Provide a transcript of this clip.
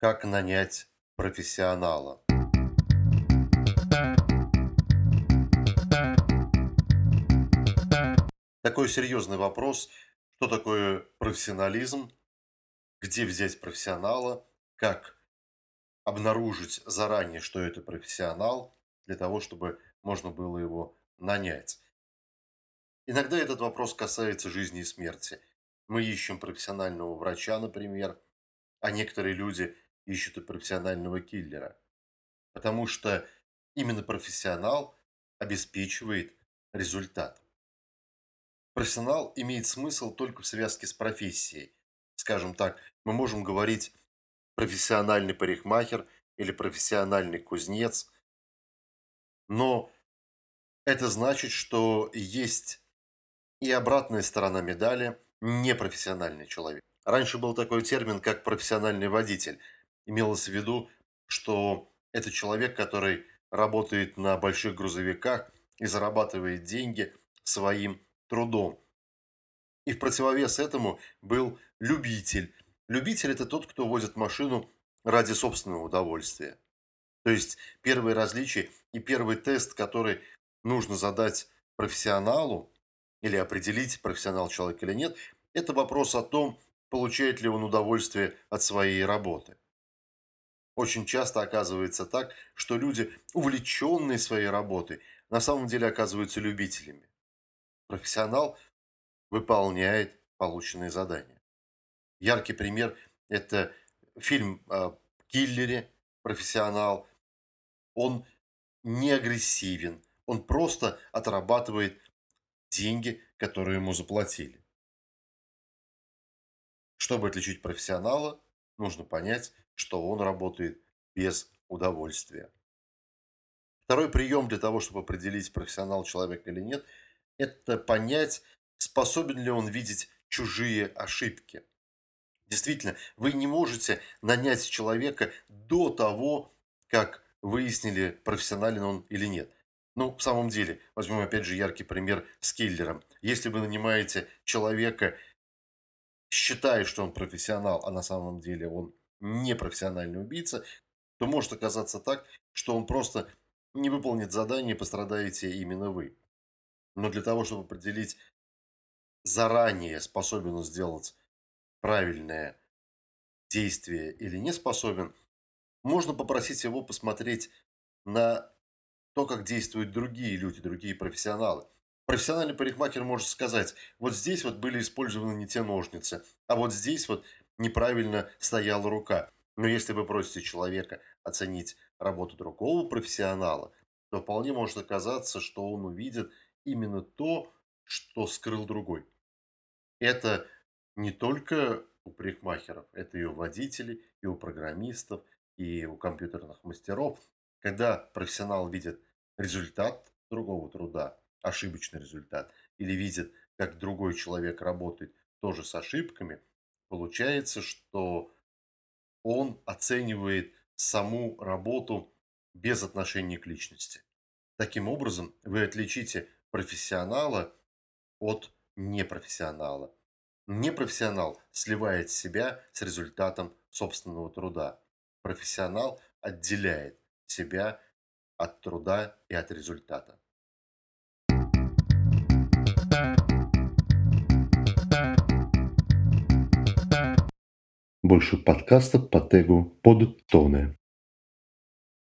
Как нанять профессионала? Такой серьезный вопрос. Что такое профессионализм? Где взять профессионала? Как обнаружить заранее, что это профессионал, для того, чтобы можно было его нанять? Иногда этот вопрос касается жизни и смерти. Мы ищем профессионального врача, например, а некоторые люди ищут и профессионального киллера. Потому что именно профессионал обеспечивает результат. Профессионал имеет смысл только в связке с профессией. Скажем так, мы можем говорить профессиональный парикмахер или профессиональный кузнец, но это значит, что есть и обратная сторона медали – непрофессиональный человек. Раньше был такой термин, как профессиональный водитель. Имелось в виду, что это человек, который работает на больших грузовиках и зарабатывает деньги своим трудом. И в противовес этому был любитель. Любитель – это тот, кто возит машину ради собственного удовольствия. То есть первое различие и первый тест, который нужно задать профессионалу или определить, профессионал человек или нет, это вопрос о том, получает ли он удовольствие от своей работы. Очень часто оказывается так, что люди, увлеченные своей работой, на самом деле оказываются любителями. Профессионал выполняет полученные задания. Яркий пример – это фильм о киллере, профессионал. Он не агрессивен, он просто отрабатывает деньги, которые ему заплатили. Чтобы отличить профессионала, нужно понять, что он работает без удовольствия. Второй прием для того, чтобы определить, профессионал человек или нет, это понять, способен ли он видеть чужие ошибки. Действительно, вы не можете нанять человека до того, как выяснили, профессионален он или нет. Ну, в самом деле, возьмем опять же яркий пример с киллером. Если вы нанимаете человека, считая, что он профессионал, а на самом деле он не профессиональный убийца, то может оказаться так, что он просто не выполнит задание пострадаете именно вы. Но для того, чтобы определить заранее, способен он сделать правильное действие или не способен, можно попросить его посмотреть на то, как действуют другие люди, другие профессионалы. Профессиональный парикмахер может сказать, вот здесь вот были использованы не те ножницы, а вот здесь вот неправильно стояла рука. Но если вы просите человека оценить работу другого профессионала, то вполне может оказаться, что он увидит именно то, что скрыл другой. Это не только у парикмахеров, это и у водителей, и у программистов, и у компьютерных мастеров. Когда профессионал видит результат другого труда, ошибочный результат, или видит, как другой человек работает тоже с ошибками, получается, что он оценивает саму работу без отношения к личности. Таким образом, вы отличите профессионала от непрофессионала. Непрофессионал сливает себя с результатом собственного труда. Профессионал отделяет себя от труда и от результата. Больше подкастов по тегу «Под тоны».